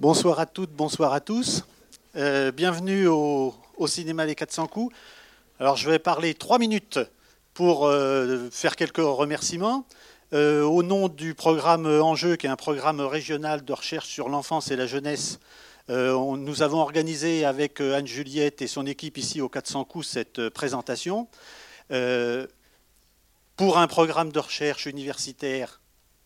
Bonsoir à toutes, bonsoir à tous. Euh, bienvenue au, cinéma Les 400 coups. Alors je vais parler trois minutes pour euh, faire quelques remerciements. Euh, au nom du programme Enjeu, qui est un programme régional de recherche sur l'enfance et la jeunesse, nous avons organisé avec Anne-Juliette et son équipe ici au 400 coups cette présentation. pour un programme de recherche universitaire,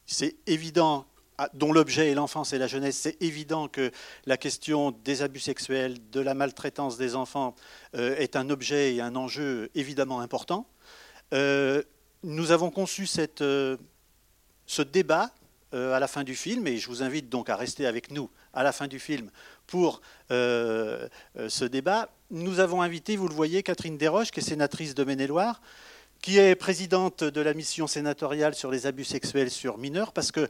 c'est évident dont l'objet est l'enfance et la jeunesse, c'est évident que la question des abus sexuels, de la maltraitance des enfants euh, est un objet et un enjeu évidemment important. Euh, nous avons conçu euh, ce débat à la fin du film, et je vous invite donc à rester avec nous à la fin du film pour ce débat. Nous avons invité, vous le voyez, Catherine Desroches, qui est sénatrice de Maine-et-Loire, qui est présidente de la mission sénatoriale sur les abus sexuels sur mineurs, parce que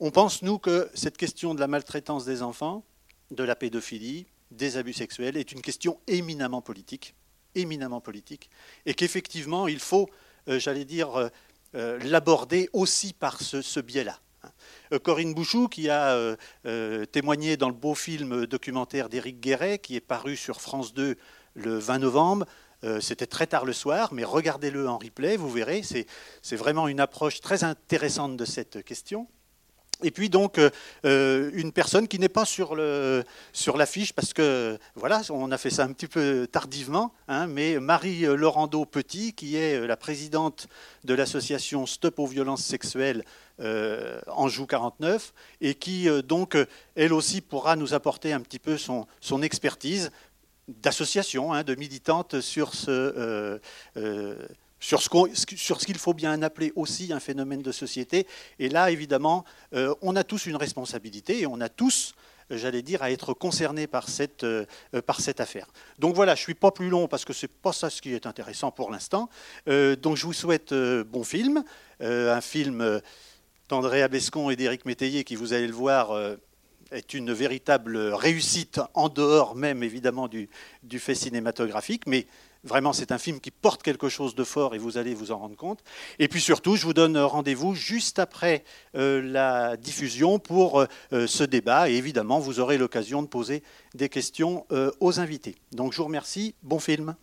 on pense, nous, que cette question de la maltraitance des enfants, de la pédophilie, des abus sexuels est une question éminemment politique, éminemment politique, et qu'effectivement, il faut, euh, j'allais dire, euh, euh, l'aborder aussi par ce, biais-là. Corinne Bouchou, qui a témoigné dans le beau film documentaire d'Éric Guéret, qui est paru sur France 2 le 20 novembre, c'était très tard le soir, mais regardez-le en replay, vous verrez, c'est vraiment une approche très intéressante de cette question. Et puis donc euh, euh, une personne qui n'est pas sur le sur l'affiche parce que voilà on a fait ça un petit peu tardivement, hein, mais Marie Laurando Petit qui est la présidente de l'association Stop aux violences sexuelles euh, Anjou 49 et qui donc elle aussi pourra nous apporter un petit peu son son expertise d'association, hein, de militante sur ce sur ce qu'il faut bien appeler aussi un phénomène de société. Et là, évidemment, euh, on a tous une responsabilité et on a tous, j'allais dire, à être concernés par cette, euh, affaire. Donc voilà, je ne suis pas plus long parce que ce n'est pas ça ce qui est intéressant pour l'instant. Euh, donc je vous souhaite bon film, un film d'André Abescon et d'Éric Métayer qui, vous allez le voir, est une véritable réussite en dehors même évidemment du, du fait cinématographique, mais Vraiment, c'est un film qui porte quelque chose de fort et vous allez vous en rendre compte. Et puis surtout, je vous donne rendez-vous juste après euh, la diffusion pour euh, ce débat. Et évidemment, vous aurez l'occasion de poser des questions euh, aux invités. Donc je vous remercie. Bon film.